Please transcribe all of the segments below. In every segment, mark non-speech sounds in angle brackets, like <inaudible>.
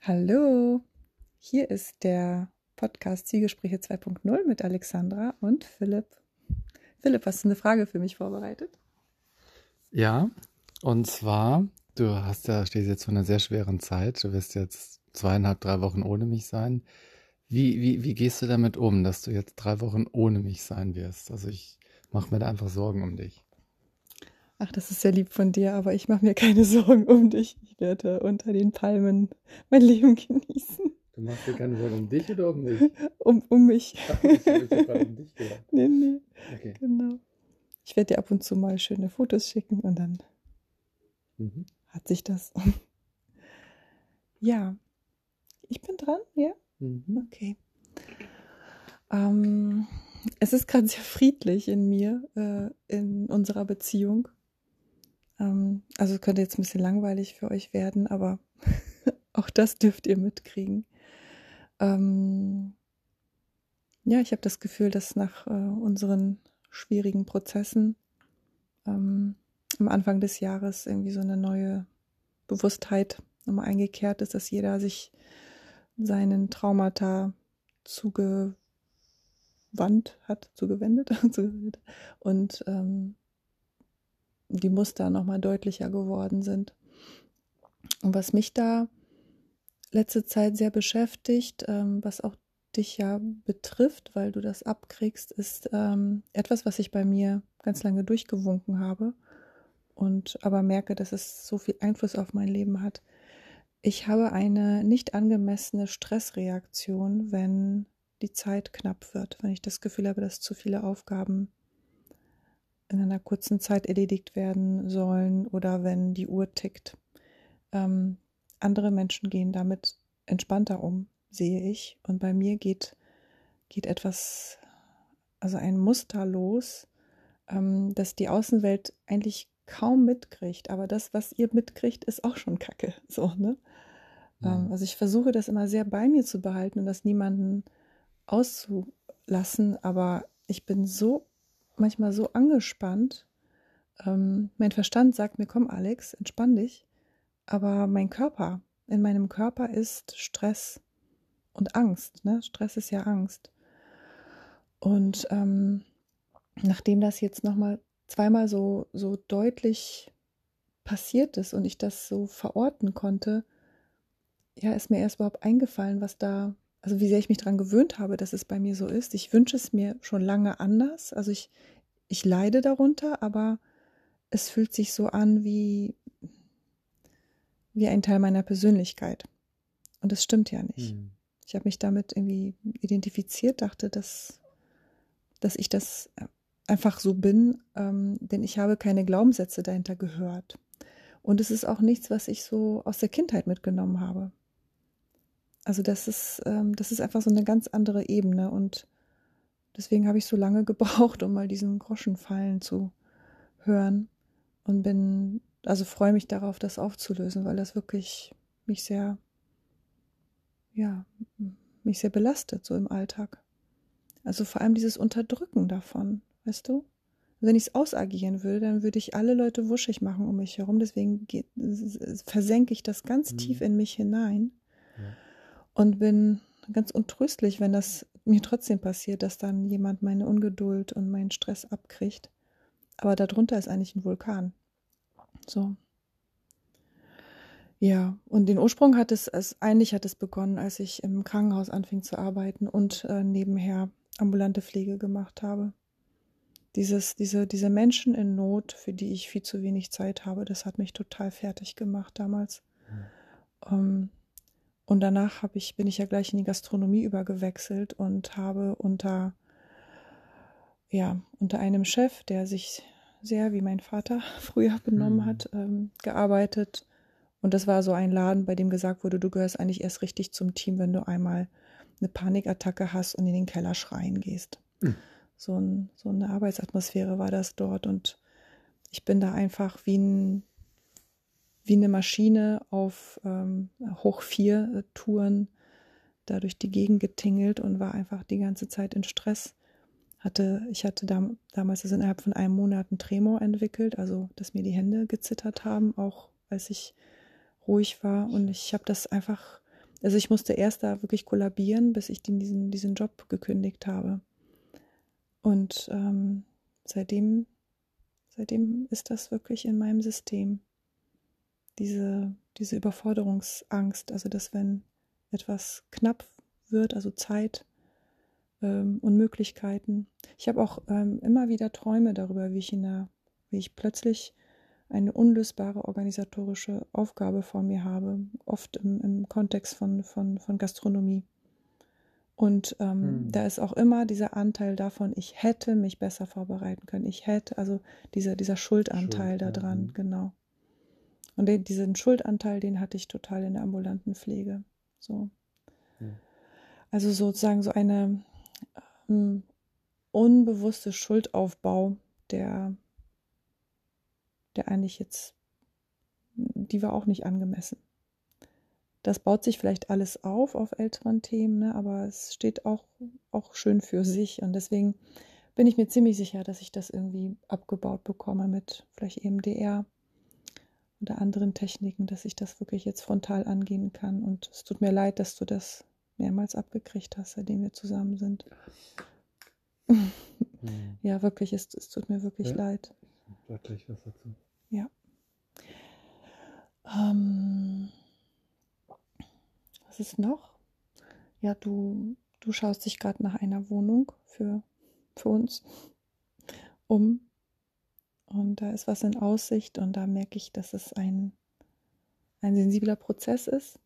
Hallo, hier ist der Podcast Zielgespräche 2.0 mit Alexandra und Philipp. Philipp, hast du eine Frage für mich vorbereitet? Ja, und zwar, du hast ja, stehst jetzt vor einer sehr schweren Zeit. Du wirst jetzt zweieinhalb, drei Wochen ohne mich sein. Wie, wie, wie gehst du damit um, dass du jetzt drei Wochen ohne mich sein wirst? Also ich mache mir da einfach Sorgen um dich. Ach, das ist sehr lieb von dir, aber ich mache mir keine <laughs> Sorgen um dich. Ich werde unter den Palmen mein Leben genießen. Du machst dir keine Sorgen um dich oder um mich? Um, um mich. Ach, ich um dich gedacht. <laughs> Nee, nee. Okay. Genau. Ich werde dir ab und zu mal schöne Fotos schicken und dann Mhm. hat sich das. Ja. Ich bin dran, ja? Mhm. Okay. Ähm, es ist gerade sehr friedlich in mir, äh, in unserer Beziehung. Ähm, also könnte jetzt ein bisschen langweilig für euch werden, aber <laughs> auch das dürft ihr mitkriegen. Ähm, ja, ich habe das Gefühl, dass nach äh, unseren schwierigen Prozessen ähm, am Anfang des Jahres irgendwie so eine neue Bewusstheit nochmal eingekehrt ist, dass jeder sich seinen Traumata zugewandt hat, zugewendet, <laughs> zugewendet und ähm, die Muster nochmal deutlicher geworden sind. Und was mich da letzte Zeit sehr beschäftigt, ähm, was auch dich ja betrifft, weil du das abkriegst, ist ähm, etwas, was ich bei mir ganz lange durchgewunken habe und aber merke, dass es so viel Einfluss auf mein Leben hat. Ich habe eine nicht angemessene Stressreaktion, wenn die Zeit knapp wird, wenn ich das Gefühl habe, dass zu viele Aufgaben in einer kurzen Zeit erledigt werden sollen oder wenn die Uhr tickt. Ähm, andere Menschen gehen damit entspannter um, sehe ich. Und bei mir geht, geht etwas, also ein Muster los, ähm, dass die Außenwelt eigentlich kaum mitkriegt. Aber das, was ihr mitkriegt, ist auch schon Kacke. <laughs> So, ne? Ja. Ähm, also ich versuche das immer sehr bei mir zu behalten und das niemanden auszulassen. Aber ich bin so manchmal so angespannt. Ähm, mein Verstand sagt mir, komm Alex, entspann dich. Aber mein Körper, in meinem Körper ist Stress und Angst. Ne? Stress ist ja Angst. Und ähm, nachdem das jetzt nochmal zweimal so, so deutlich passiert ist und ich das so verorten konnte, ja, ist mir erst überhaupt eingefallen, was da, also wie sehr ich mich daran gewöhnt habe, dass es bei mir so ist. Ich wünsche es mir schon lange anders. Also ich, ich leide darunter, aber es fühlt sich so an wie, wie ein Teil meiner Persönlichkeit. Und das stimmt ja nicht. Mhm. Ich habe mich damit irgendwie identifiziert, dachte, dass, dass ich das einfach so bin, ähm, denn ich habe keine Glaubenssätze dahinter gehört. Und es ist auch nichts, was ich so aus der Kindheit mitgenommen habe. Also das ist, ähm, das ist einfach so eine ganz andere Ebene und deswegen habe ich so lange <laughs> gebraucht, um mal diesen Groschen fallen zu hören und bin, also freue mich darauf, das aufzulösen, weil das wirklich mich sehr, ja, mich sehr belastet, so im Alltag. Also vor allem dieses Unterdrücken davon, weißt du? Wenn ich es ausagieren würde, dann würde ich alle Leute wuschig machen um mich herum. Deswegen geht, versenke ich das ganz Mhm. tief in mich hinein Ja. Und bin ganz untröstlich, wenn das mir trotzdem passiert, dass dann jemand meine Ungeduld und meinen Stress abkriegt. Aber darunter ist eigentlich ein Vulkan. So. Ja, und den Ursprung hat es, es eigentlich hat es begonnen, als ich im Krankenhaus anfing zu arbeiten und äh, nebenher ambulante Pflege gemacht habe. Dieses, diese, diese Menschen in Not, für die ich viel zu wenig Zeit habe, das hat mich total fertig gemacht damals. Ähm, und danach habe ich, bin ich ja gleich in die Gastronomie übergewechselt und habe unter, ja, unter einem Chef, der sich sehr wie mein Vater <laughs> früher benommen Mhm. hat, ähm, gearbeitet. Und das war so ein Laden, bei dem gesagt wurde, du gehörst eigentlich erst richtig zum Team, wenn du einmal eine Panikattacke hast und in den Keller schreien gehst. Mhm. So, ein, so eine Arbeitsatmosphäre war das dort. Und ich bin da einfach wie, ein, wie eine Maschine auf ähm, hoch vier äh, Touren da durch die Gegend getingelt und war einfach die ganze Zeit in Stress. hatte, ich hatte da, damals also innerhalb von einem Monat einen Tremor entwickelt, also dass mir die Hände gezittert haben, auch als ich ruhig war. Und ich habe das einfach, also ich musste erst da wirklich kollabieren, bis ich den, diesen, diesen Job gekündigt habe. Und ähm, seitdem, seitdem ist das wirklich in meinem System. Diese, diese Überforderungsangst, also dass wenn etwas knapp wird, also Zeit ähm, und Möglichkeiten. Ich habe auch ähm, immer wieder Träume darüber, wie ich in der, wie ich plötzlich eine unlösbare organisatorische Aufgabe vor mir habe, oft im, im Kontext von, von, von Gastronomie. Und ähm, hm. da ist auch immer dieser Anteil davon, ich hätte mich besser vorbereiten können. Ich hätte, also dieser, dieser Schuldanteil Schuld, da dran, ja. genau. Und den, diesen Schuldanteil, den hatte ich total in der ambulanten Pflege. So. Ja. Also sozusagen so eine ähm, unbewusste Schuldaufbau, der, der eigentlich jetzt, die war auch nicht angemessen. Das baut sich vielleicht alles auf auf älteren Themen, ne? aber es steht auch, auch schön für sich. Und deswegen bin ich mir ziemlich sicher, dass ich das irgendwie abgebaut bekomme mit vielleicht EMDR oder anderen Techniken, dass ich das wirklich jetzt frontal angehen kann. Und es tut mir leid, dass du das mehrmals abgekriegt hast, seitdem wir zusammen sind. Hm. Ja, wirklich, es, es tut mir wirklich ja. leid. Gleich was dazu. Ja. Ähm, was ist noch? Ja, du, du schaust dich gerade nach einer Wohnung für, für uns um. Und da ist was in Aussicht und da merke ich, dass es ein, ein sensibler Prozess ist.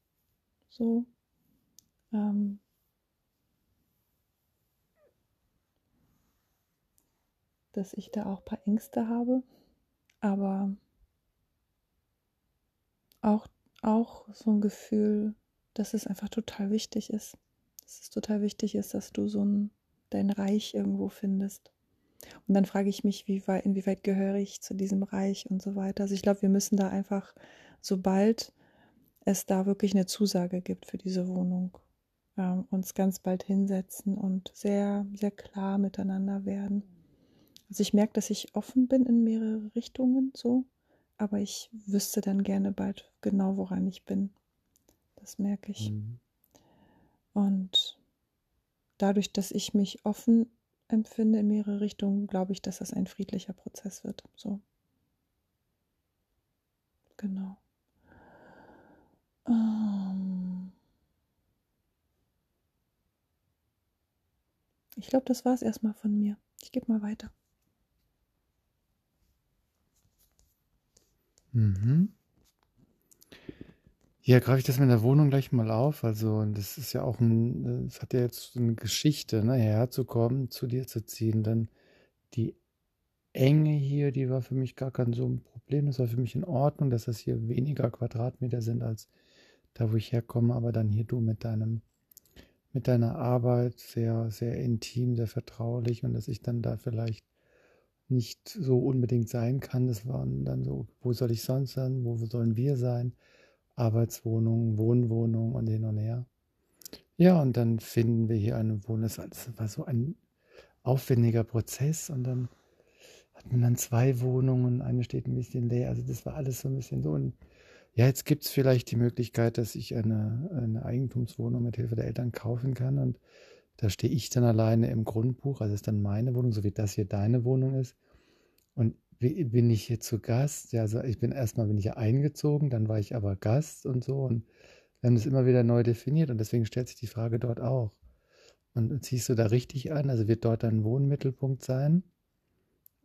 So. Ähm, dass ich da auch ein paar Ängste habe, aber auch, auch so ein Gefühl, dass es einfach total wichtig ist. Dass es total wichtig ist, dass du so ein, dein Reich irgendwo findest. Und dann frage ich mich, wie weit, inwieweit gehöre ich zu diesem Reich und so weiter. Also ich glaube, wir müssen da einfach, sobald es da wirklich eine Zusage gibt für diese Wohnung, äh, uns ganz bald hinsetzen und sehr, sehr klar miteinander werden. Also ich merke, dass ich offen bin in mehrere Richtungen so, aber ich wüsste dann gerne bald genau, woran ich bin. Das merke ich. Mhm. Und dadurch, dass ich mich offen empfinde in mehrere Richtungen, glaube ich, dass das ein friedlicher Prozess wird. So. Genau. Ähm ich glaube, das war es erstmal von mir. Ich gebe mal weiter. Mhm. Ja, greife ich das mit der Wohnung gleich mal auf. Also, das ist ja auch ein, es hat ja jetzt eine Geschichte, ne, herzukommen, zu dir zu ziehen. Dann die Enge hier, die war für mich gar kein so ein Problem. Das war für mich in Ordnung, dass das hier weniger Quadratmeter sind als da, wo ich herkomme. Aber dann hier du mit deinem, mit deiner Arbeit sehr, sehr intim, sehr vertraulich und dass ich dann da vielleicht nicht so unbedingt sein kann. Das waren dann so, wo soll ich sonst sein? Wo sollen wir sein? Arbeitswohnung, Wohnwohnung und hin und her. Ja, und dann finden wir hier eine Wohnung. Das war so ein aufwendiger Prozess und dann hat man dann zwei Wohnungen, eine steht ein bisschen leer. Also das war alles so ein bisschen so. Und ja, jetzt gibt es vielleicht die Möglichkeit, dass ich eine, eine Eigentumswohnung mit Hilfe der Eltern kaufen kann und da stehe ich dann alleine im Grundbuch, also ist dann meine Wohnung, so wie das hier deine Wohnung ist. Und bin ich hier zu Gast? Ja, also ich bin erstmal bin ich eingezogen, dann war ich aber Gast und so. Und wir haben das immer wieder neu definiert und deswegen stellt sich die Frage dort auch. Und ziehst du da richtig an? Also wird dort dein Wohnmittelpunkt sein?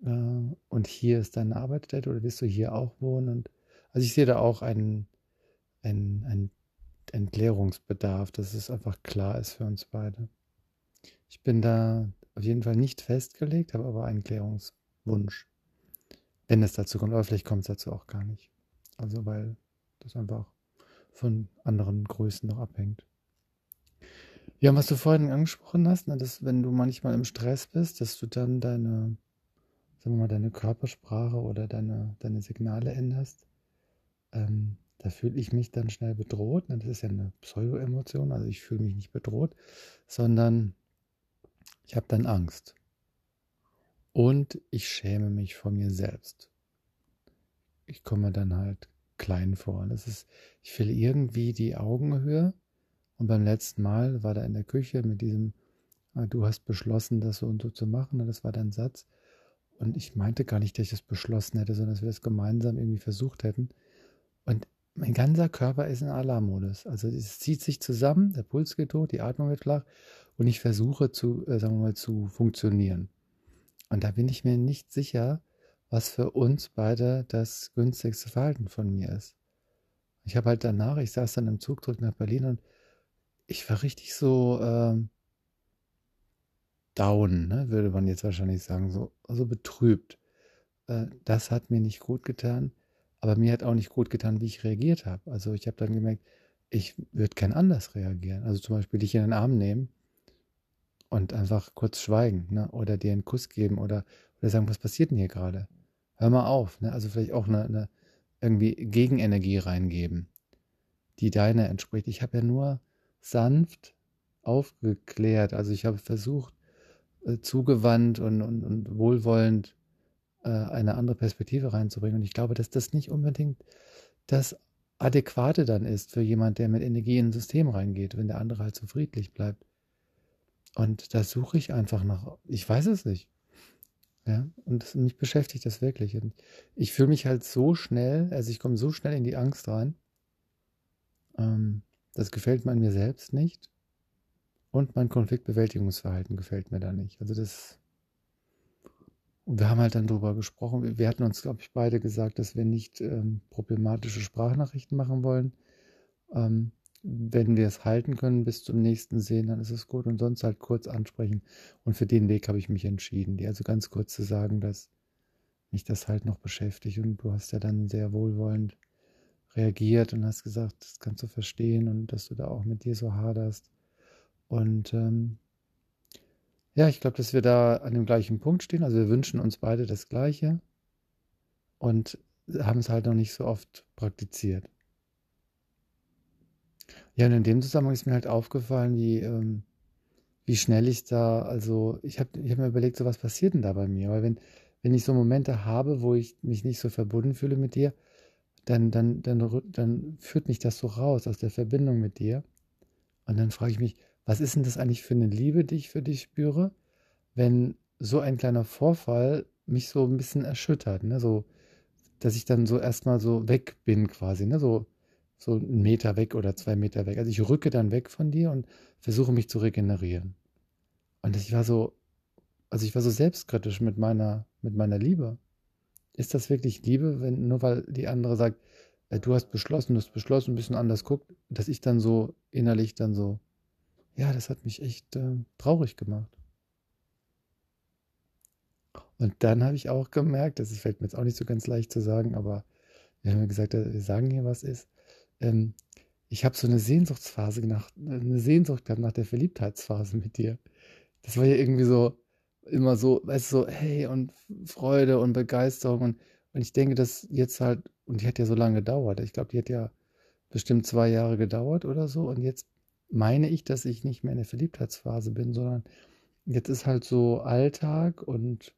Äh, und hier ist deine Arbeitsstätte oder wirst du hier auch wohnen? Und also ich sehe da auch einen, einen, einen Entleerungsbedarf, dass es einfach klar ist für uns beide. Ich bin da auf jeden Fall nicht festgelegt, habe aber einen Klärungswunsch. Wenn es dazu kommt, aber vielleicht kommt es dazu auch gar nicht. Also weil das einfach von anderen Größen noch abhängt. Ja, was du vorhin angesprochen hast, ne, dass wenn du manchmal im Stress bist, dass du dann deine, sagen wir mal, deine Körpersprache oder deine, deine Signale änderst, ähm, da fühle ich mich dann schnell bedroht. Ne, das ist ja eine Pseudo-Emotion, also ich fühle mich nicht bedroht, sondern ich habe dann Angst. Und ich schäme mich vor mir selbst. Ich komme dann halt klein vor. Das ist, ich will irgendwie die Augenhöhe. Und beim letzten Mal war da in der Küche mit diesem, ah, du hast beschlossen, das so und so zu machen. Das war dein Satz. Und ich meinte gar nicht, dass ich das beschlossen hätte, sondern dass wir das gemeinsam irgendwie versucht hätten. Und mein ganzer Körper ist in Alarmmodus. Also es zieht sich zusammen, der Puls geht hoch, die Atmung wird flach und ich versuche zu, äh, sagen wir mal, zu funktionieren. Und da bin ich mir nicht sicher, was für uns beide das günstigste Verhalten von mir ist. Ich habe halt danach, ich saß dann im Zug zurück nach Berlin und ich war richtig so ähm, down, ne, würde man jetzt wahrscheinlich sagen, so, so betrübt. Äh, das hat mir nicht gut getan, aber mir hat auch nicht gut getan, wie ich reagiert habe. Also ich habe dann gemerkt, ich würde gern anders reagieren. Also zum Beispiel dich in den Arm nehmen und einfach kurz schweigen ne? oder dir einen Kuss geben oder, oder sagen, was passiert denn hier gerade? hör mal auf. Ne? Also vielleicht auch eine, eine irgendwie Gegenenergie reingeben, die deiner entspricht. Ich habe ja nur sanft aufgeklärt. Also ich habe versucht, äh, zugewandt und, und, und wohlwollend äh, eine andere Perspektive reinzubringen. Und ich glaube, dass das nicht unbedingt das Adäquate dann ist für jemand, der mit Energie in ein System reingeht, wenn der andere halt so friedlich bleibt. Und da suche ich einfach nach, ich weiß es nicht. Ja, und das, mich beschäftigt das wirklich. Und ich fühle mich halt so schnell, also ich komme so schnell in die Angst rein. Ähm, das gefällt mir an mir selbst nicht. Und mein Konfliktbewältigungsverhalten gefällt mir da nicht. Also das. Und wir haben halt dann drüber gesprochen. Wir hatten uns, glaube ich, beide gesagt, dass wir nicht ähm, problematische Sprachnachrichten machen wollen. Ähm, wenn wir es halten können bis zum nächsten Sehen, dann ist es gut. Und sonst halt kurz ansprechen. Und für den Weg habe ich mich entschieden, dir also ganz kurz zu sagen, dass mich das halt noch beschäftigt. Und du hast ja dann sehr wohlwollend reagiert und hast gesagt, das kannst du verstehen und dass du da auch mit dir so haderst. Und ähm, ja, ich glaube, dass wir da an dem gleichen Punkt stehen. Also wir wünschen uns beide das Gleiche und haben es halt noch nicht so oft praktiziert. Ja, und in dem Zusammenhang ist mir halt aufgefallen, wie, ähm, wie schnell ich da, also ich habe ich hab mir überlegt, so was passiert denn da bei mir? Weil wenn, wenn ich so Momente habe, wo ich mich nicht so verbunden fühle mit dir, dann, dann, dann, dann führt mich das so raus aus der Verbindung mit dir. Und dann frage ich mich, was ist denn das eigentlich für eine Liebe, die ich für dich spüre, wenn so ein kleiner Vorfall mich so ein bisschen erschüttert, ne? So, dass ich dann so erstmal so weg bin quasi, ne? So, so einen Meter weg oder zwei Meter weg. Also ich rücke dann weg von dir und versuche mich zu regenerieren. Und ich war so, also ich war so selbstkritisch mit meiner, mit meiner Liebe. Ist das wirklich Liebe, wenn nur weil die andere sagt, äh, du hast beschlossen, du hast beschlossen, ein bisschen anders guckt, dass ich dann so innerlich dann so, ja, das hat mich echt äh, traurig gemacht. Und dann habe ich auch gemerkt, das fällt mir jetzt auch nicht so ganz leicht zu sagen, aber wir haben ja gesagt, wir sagen hier, was ist ähm, ich habe so eine Sehnsuchtsphase nach, eine Sehnsucht gehabt nach der Verliebtheitsphase mit dir. Das war ja irgendwie so, immer so, weißt du, so, hey, und Freude und Begeisterung. Und, und ich denke, dass jetzt halt, und die hat ja so lange gedauert. Ich glaube, die hat ja bestimmt zwei Jahre gedauert oder so. Und jetzt meine ich, dass ich nicht mehr in der Verliebtheitsphase bin, sondern jetzt ist halt so Alltag und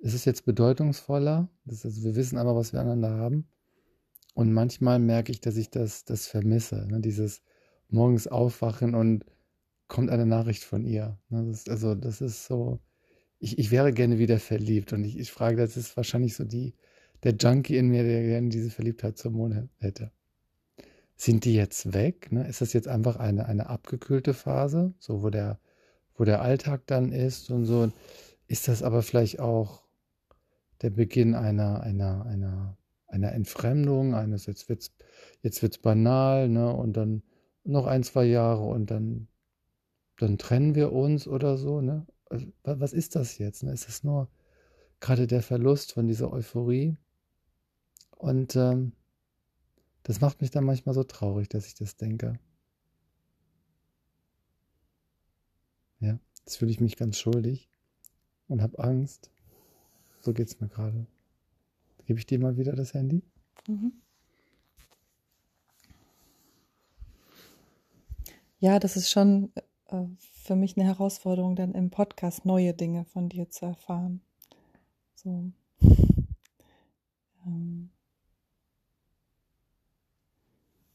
es ist jetzt bedeutungsvoller. Das ist, wir wissen aber, was wir aneinander haben. Und manchmal merke ich, dass ich das, das vermisse. Ne? Dieses morgens aufwachen und kommt eine Nachricht von ihr. Ne? Das, also, das ist so. Ich, ich wäre gerne wieder verliebt. Und ich, ich frage, das ist wahrscheinlich so die, der Junkie in mir, der gerne diese Verliebtheitshormone hätte. Sind die jetzt weg? Ne? Ist das jetzt einfach eine, eine abgekühlte Phase, so wo der, wo der Alltag dann ist und so? Ist das aber vielleicht auch der Beginn einer, einer, einer einer Entfremdung, eines jetzt wird's, jetzt wird's banal, ne? Und dann noch ein, zwei Jahre und dann, dann trennen wir uns oder so, ne? Also, was ist das jetzt? Ne? Ist das nur gerade der Verlust von dieser Euphorie? Und ähm, das macht mich dann manchmal so traurig, dass ich das denke. Ja, jetzt fühle ich mich ganz schuldig und habe Angst. So geht es mir gerade. Gebe ich dir mal wieder das Handy? Mhm. Ja, das ist schon äh, für mich eine Herausforderung, dann im Podcast neue Dinge von dir zu erfahren. So. <laughs> Ähm.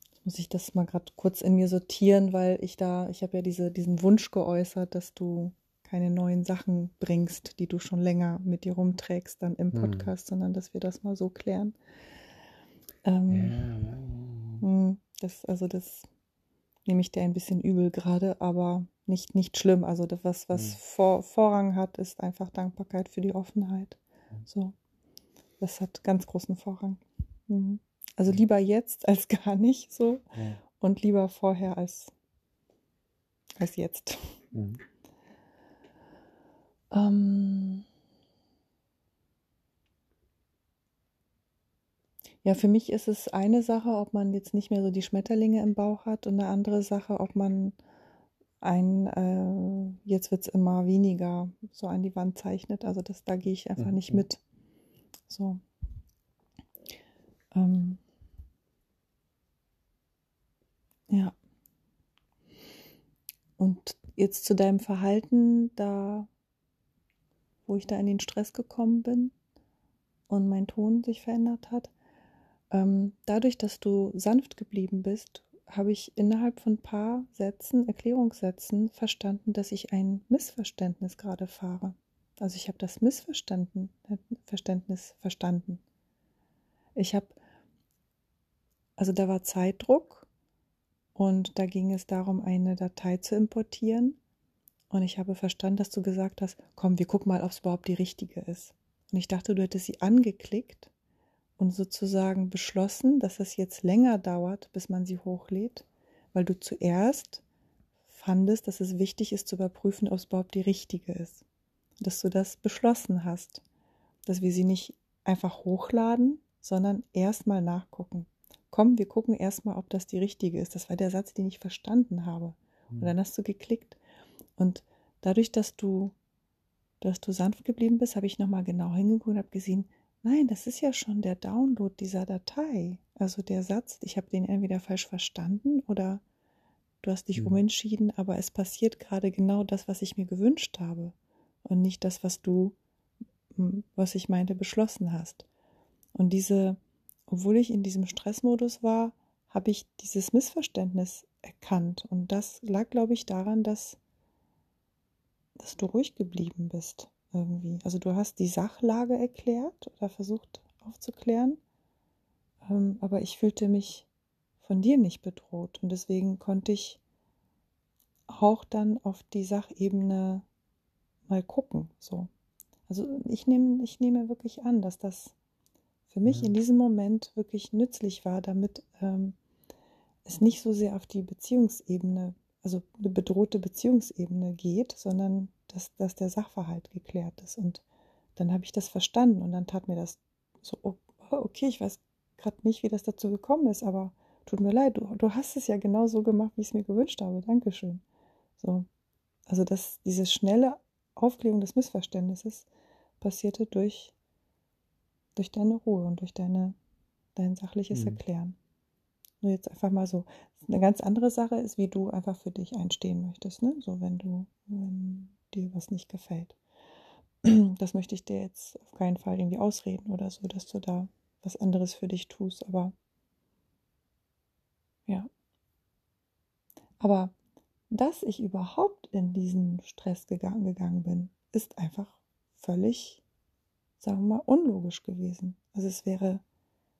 Jetzt muss ich das mal gerade kurz in mir sortieren, weil ich da, ich habe ja diese, diesen Wunsch geäußert, dass du keine neuen Sachen bringst, die du schon länger mit dir rumträgst, dann im hm. Podcast, hm. sondern dass wir das mal so klären. Ähm, ja. Das, also das nehme ich dir ein bisschen übel gerade, aber nicht, nicht schlimm. Also das, was, was mhm. Vor, Vorrang hat, ist einfach Dankbarkeit für die Offenheit. So. Das hat ganz großen Vorrang. Mhm. Also lieber jetzt als <laughs> gar nicht so ja. und lieber vorher als, als jetzt. Mhm. Ähm, Ja, für mich ist es eine Sache, ob man jetzt nicht mehr so die Schmetterlinge im Bauch hat und eine andere Sache, ob man ein, äh, jetzt wird es immer weniger, so an die Wand zeichnet. Also das, da gehe ich einfach mhm. nicht mit. So. Ähm. Ja. Und jetzt zu deinem Verhalten, da, wo ich da in den Stress gekommen bin und mein Ton sich verändert hat. Ähm, dadurch, dass du sanft geblieben bist, habe ich innerhalb von ein paar Sätzen, Erklärungssätzen verstanden, dass ich ein Missverständnis gerade fahre. Also ich habe das Missverstanden, Verständnis verstanden. Ich habe, also da war Zeitdruck und da ging es darum, eine Datei zu importieren. Und ich habe verstanden, dass du gesagt hast, komm, wir gucken mal, ob es überhaupt die richtige ist. Und ich dachte, du hättest sie angeklickt und sozusagen beschlossen, dass es jetzt länger dauert, bis man sie hochlädt, weil du zuerst fandest, dass es wichtig ist zu überprüfen, ob es überhaupt die richtige ist. Dass du das beschlossen hast, dass wir sie nicht einfach hochladen, sondern erstmal nachgucken. Komm, wir gucken erstmal, ob das die richtige ist. Das war der Satz, den ich verstanden habe. Und dann hast du geklickt. Und dadurch, dass du, dass du sanft geblieben bist, habe ich nochmal genau hingeguckt und habe gesehen, Nein, das ist ja schon der Download dieser Datei. Also der Satz, ich habe den entweder falsch verstanden oder du hast dich mhm. umentschieden, aber es passiert gerade genau das, was ich mir gewünscht habe und nicht das, was du, hm, was ich meinte, beschlossen hast. Und diese, obwohl ich in diesem Stressmodus war, habe ich dieses Missverständnis erkannt. Und das lag, glaube ich, daran, dass, dass du ruhig geblieben bist irgendwie. Also du hast die Sachlage erklärt oder versucht aufzuklären, ähm, aber ich fühlte mich von dir nicht bedroht und deswegen konnte ich auch dann auf die Sachebene mal gucken. So. Also ich nehme, ich nehme wirklich an, dass das für mich in diesem Moment wirklich nützlich war, damit ähm, es nicht so sehr auf die Beziehungsebene, also eine bedrohte Beziehungsebene geht, sondern dass, dass der Sachverhalt geklärt ist. Und dann habe ich das verstanden und dann tat mir das so, oh, okay, ich weiß gerade nicht, wie das dazu gekommen ist, aber tut mir leid, du, du hast es ja genau so gemacht, wie ich es mir gewünscht habe. Dankeschön. So. Also dass diese schnelle Aufklärung des Missverständnisses passierte durch, durch deine Ruhe und durch deine, dein sachliches mhm. Erklären. Nur jetzt einfach mal so. Eine ganz andere Sache ist, wie du einfach für dich einstehen möchtest. Ne? So, wenn du, wenn dir was nicht gefällt. <clears throat> Das möchte ich dir jetzt auf keinen Fall irgendwie ausreden oder so, dass du da was anderes für dich tust, aber ja. Aber dass ich überhaupt in diesen Stress gegangen, gegangen bin, ist einfach völlig, sagen wir mal, unlogisch gewesen. Also es wäre,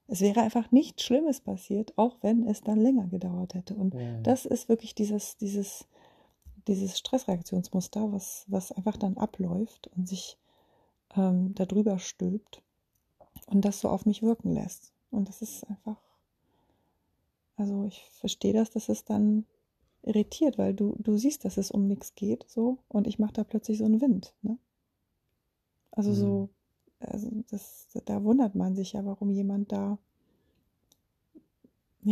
es wäre einfach nichts Schlimmes passiert, auch wenn es dann länger gedauert hätte. Und ja. das ist wirklich dieses, dieses, dieses Stressreaktionsmuster, was, was einfach dann abläuft und sich ähm, darüber stülpt und das so auf mich wirken lässt. Und das ist einfach, also ich verstehe das, dass es dann irritiert, weil du, du siehst, dass es um nichts geht, so, und ich mache da plötzlich so einen Wind, ne? Also mhm. so, also das, da wundert man sich ja, warum jemand da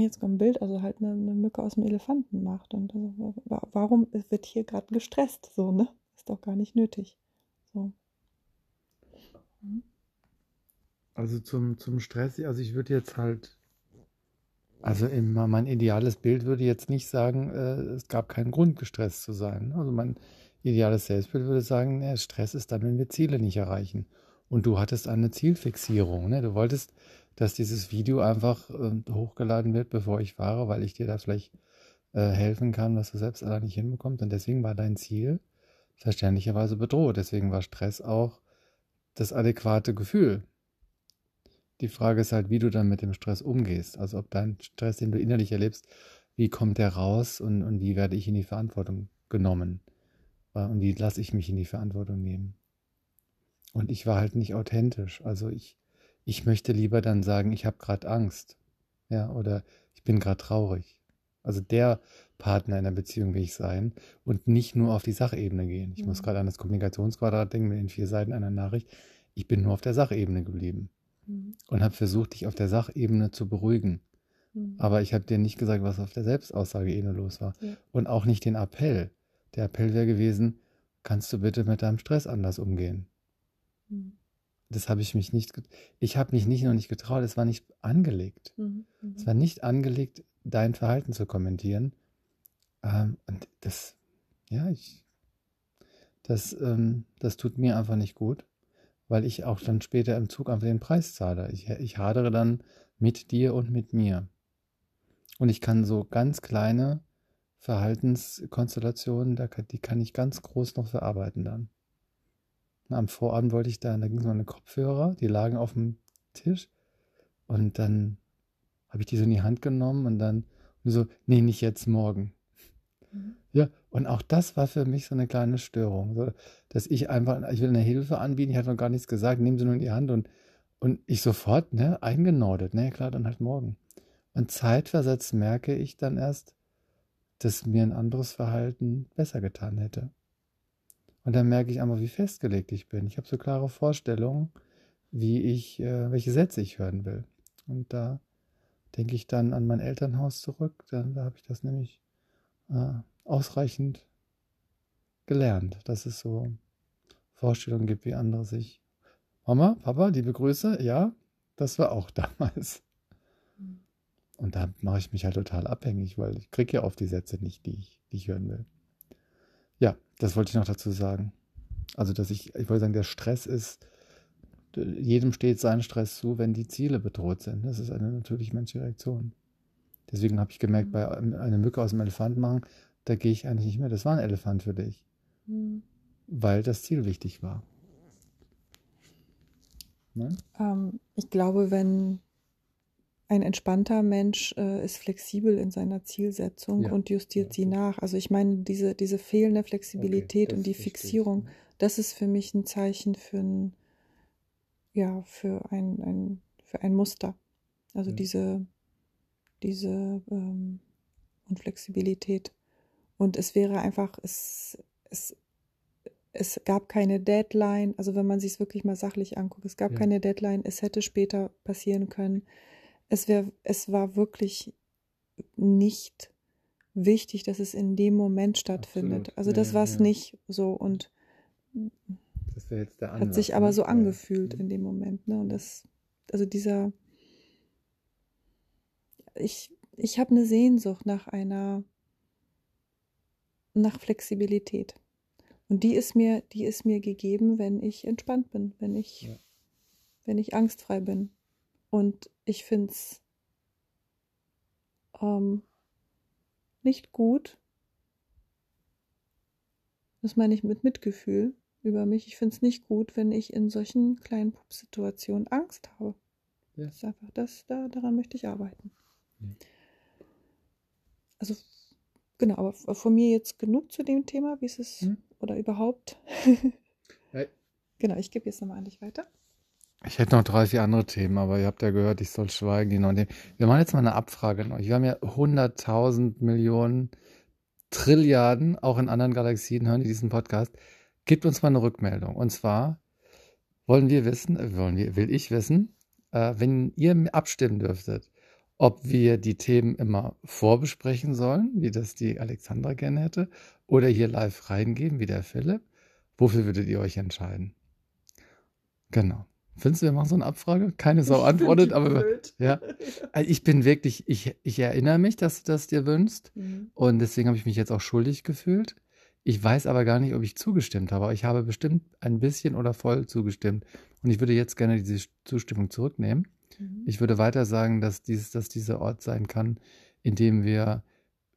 jetzt kommt ein Bild, also halt eine, eine Mücke aus dem Elefanten macht. Und also, warum wird hier gerade gestresst? So, ne? Ist doch gar nicht nötig. So. Also zum, zum Stress, also ich würde jetzt halt, also immer mein ideales Bild würde jetzt nicht sagen, äh, es gab keinen Grund, gestresst zu sein. Also mein ideales Selbstbild würde sagen, äh, Stress ist dann, wenn wir Ziele nicht erreichen. Und du hattest eine Zielfixierung. Ne? Du wolltest, dass dieses Video einfach äh, hochgeladen wird, bevor ich fahre, weil ich dir da vielleicht äh, helfen kann, was du selbst allein nicht hinbekommst. Und deswegen war dein Ziel verständlicherweise bedroht. Deswegen war Stress auch das adäquate Gefühl. Die Frage ist halt, wie du dann mit dem Stress umgehst. Also ob dein Stress, den du innerlich erlebst, wie kommt der raus und, und wie werde ich in die Verantwortung genommen? Und wie lasse ich mich in die Verantwortung nehmen? Und ich war halt nicht authentisch. Also ich, ich möchte lieber dann sagen, ich habe gerade Angst. Ja, oder ich bin gerade traurig. Also der Partner in der Beziehung will ich sein und nicht nur auf die Sachebene gehen. Ich mhm. muss gerade an das Kommunikationsquadrat denken mit den vier Seiten einer Nachricht. Ich bin nur auf der Sachebene geblieben mhm. und habe versucht, dich auf der Sachebene zu beruhigen. Mhm. Aber ich habe dir nicht gesagt, was auf der Selbstaussageebene los war. Ja. Und auch nicht den Appell. Der Appell wäre gewesen, kannst du bitte mit deinem Stress anders umgehen? Mhm. Das habe ich mich nicht, ich habe mich nicht nur nicht getraut, es war nicht angelegt. Mhm. mhm. Es war nicht angelegt, dein Verhalten zu kommentieren. Ähm, und das, ja, ich, das, ähm, das tut mir einfach nicht gut, weil ich auch dann später im Zug einfach den Preis zahle. Ich, ich hadere dann mit dir und mit mir. Und ich kann so ganz kleine Verhaltenskonstellationen, die kann ich ganz groß noch verarbeiten dann. Am Vorabend wollte ich da, da ging es um meine Kopfhörer, die lagen auf dem Tisch. Und dann habe ich die so in die Hand genommen und dann so, nee, nicht jetzt, morgen. Mhm. Ja, und auch das war für mich so eine kleine Störung. So, dass ich einfach, ich will eine Hilfe anbieten, ich hatte noch gar nichts gesagt, nehmen sie nur in die Hand und, und ich sofort, ne, eingenordet, ne, klar, dann halt morgen. Und zeitversetzt merke ich dann erst, dass mir ein anderes Verhalten besser getan hätte. Und dann merke ich einfach, wie festgelegt ich bin. Ich habe so klare Vorstellungen, wie ich, äh, welche Sätze ich hören will. Und da denke ich dann an mein Elternhaus zurück. Dann, da habe ich das nämlich äh, ausreichend gelernt, dass es so Vorstellungen gibt, wie andere sich. Mama, Papa, liebe Grüße, ja, das war auch <laughs> damals. Und da mache ich mich halt total abhängig, weil ich kriege ja oft die Sätze nicht, die ich, die ich hören will. Ja, das wollte ich noch dazu sagen. Also, dass ich, ich wollte sagen, der Stress ist, jedem steht sein Stress zu, wenn die Ziele bedroht sind. Das ist eine natürlich menschliche Reaktion. Deswegen habe ich gemerkt, bei einer Mücke aus dem Elefant machen, da gehe ich eigentlich nicht mehr. Das war ein Elefant für dich. Mhm. Weil das Ziel wichtig war. Ne? Ähm, ich glaube, wenn ein entspannter Mensch äh, ist flexibel in seiner Zielsetzung ja. und justiert ja, sie nach. Also ich meine, diese, diese fehlende Flexibilität okay, und die Fixierung, das ist für mich ein Zeichen für ein, ja, für ein, ein, für ein Muster. Also ja. diese, diese ähm, Unflexibilität. Und es wäre einfach, es, es, es gab keine Deadline, also wenn man sich es wirklich mal sachlich anguckt, es gab keine Deadline, es hätte später passieren können es, wär, es war wirklich nicht wichtig, dass es in dem Moment stattfindet. Absolut. Also das ja, war es ja. nicht so und Anlass, hat sich aber ne? so angefühlt ja. in dem Moment. Ne? Und das, also dieser, ich, ich habe eine Sehnsucht nach einer, nach Flexibilität. Und die ist mir, die ist mir gegeben, wenn ich entspannt bin, wenn ich, wenn ich angstfrei bin. Und ich finde es ähm, nicht gut. Das meine ich mit Mitgefühl über mich. Ich finde es nicht gut, wenn ich in solchen kleinen Pupsituationen Angst habe. Ja. Das ist einfach das, da, daran möchte ich arbeiten. Ja. Also, genau, aber von mir jetzt genug zu dem Thema, wie ist es hm? oder überhaupt. <laughs> genau, ich gebe jetzt nochmal an dich weiter. Ich hätte noch drei, vier andere Themen, aber ihr habt ja gehört, ich soll schweigen. Die neuen Themen. Wir machen jetzt mal eine Abfrage noch. Wir haben ja 100.000 Millionen Trilliarden, auch in anderen Galaxien hören die diesen Podcast. Gebt uns mal eine Rückmeldung. Und zwar wollen wir wissen, äh, wollen wir, will ich wissen, äh, wenn ihr abstimmen dürftet, ob wir die Themen immer vorbesprechen sollen, wie das die Alexandra gerne hätte, oder hier live reingeben, wie der Philipp. Wofür würdet ihr euch entscheiden? Genau. Findest du, wir machen so eine Abfrage? Keine Sau antwortet, aber ja. <laughs> Also ich bin wirklich, ich, ich erinnere mich, dass du das dir wünschst. Mhm. Und deswegen habe ich mich jetzt auch schuldig gefühlt. Ich weiß aber gar nicht, ob ich zugestimmt habe. Aber ich habe bestimmt ein bisschen oder voll zugestimmt. Und ich würde jetzt gerne diese Zustimmung zurücknehmen. Mhm. Ich würde weiter sagen, dass, dies, dass dieser Ort sein kann, in dem wir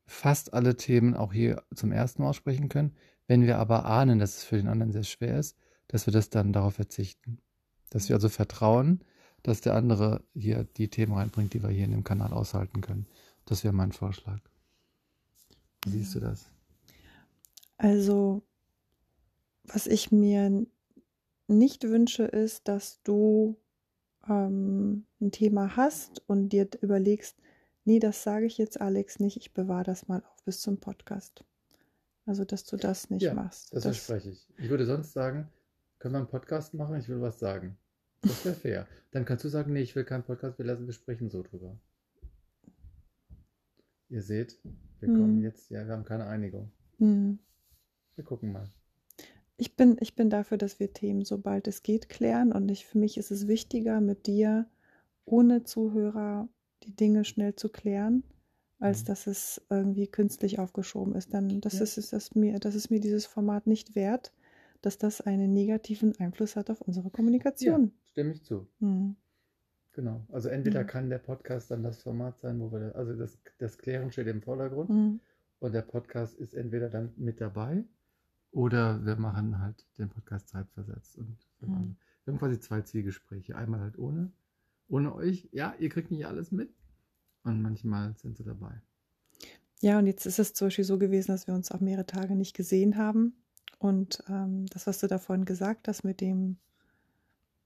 fast alle Themen auch hier zum ersten Mal aussprechen können. Wenn wir aber ahnen, dass es für den anderen sehr schwer ist, dass wir das dann darauf verzichten. Dass wir also vertrauen, dass der andere hier die Themen reinbringt, die wir hier in dem Kanal aushalten können. Das wäre mein Vorschlag. Wie siehst du das? Also, was ich mir nicht wünsche, ist, dass du ähm, ein Thema hast und dir überlegst, nee, das sage ich jetzt Alex nicht, ich bewahre das mal auf bis zum Podcast. Also, dass du das nicht ja, machst. Das, das verspreche ich. Ich würde sonst sagen, können wir einen Podcast machen? Ich will was sagen. Das wäre fair. Dann kannst du sagen, nee, ich will keinen Podcast, wir lassen, wir sprechen so drüber. Ihr seht, wir Hm. kommen jetzt, ja, wir haben keine Einigung. Hm. Wir gucken mal. Ich bin, ich bin dafür, dass wir Themen, sobald es geht, klären. Und ich, für mich ist es wichtiger, mit dir ohne Zuhörer die Dinge schnell zu klären, als Mhm. dass es irgendwie künstlich aufgeschoben ist. Dann das Ja. ist, ist das mir, das ist mir dieses Format nicht wert, dass das einen negativen Einfluss hat auf unsere Kommunikation. Stimme ich zu. Hm. Genau. Also entweder Mhm. kann der Podcast dann das Format sein, wo wir, also das, das Klären steht im Vordergrund Hm. und der Podcast ist entweder dann mit dabei oder wir machen halt den Podcast zeitversetzt. Und wir Mhm. machen- wir haben quasi zwei Zielgespräche. Einmal halt ohne, ohne euch. Ja, ihr kriegt nicht alles mit. Und manchmal sind sie dabei. Ja, und jetzt ist es zum Beispiel so gewesen, dass wir uns auch mehrere Tage nicht gesehen haben. Und ähm, das, was du da vorhin gesagt hast mit dem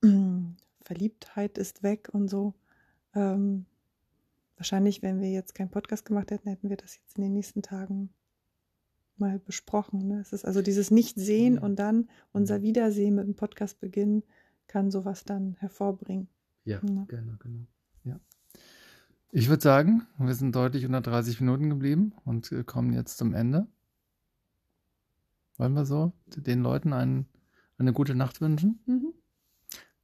<clears throat> Verliebtheit ist weg und so. Ähm, wahrscheinlich, wenn wir jetzt keinen Podcast gemacht hätten, hätten wir das jetzt in den nächsten Tagen mal besprochen. Ne? Es ist also dieses Nicht-Sehen Ja. und dann unser. Wiedersehen mit dem Podcast beginnen, kann sowas dann hervorbringen. Ja, Ja. genau, genau. Ja. Ich würde sagen, wir sind deutlich unter 30 Minuten geblieben und kommen jetzt zum Ende. Wollen wir so den Leuten einen, eine gute Nacht wünschen? Mhm.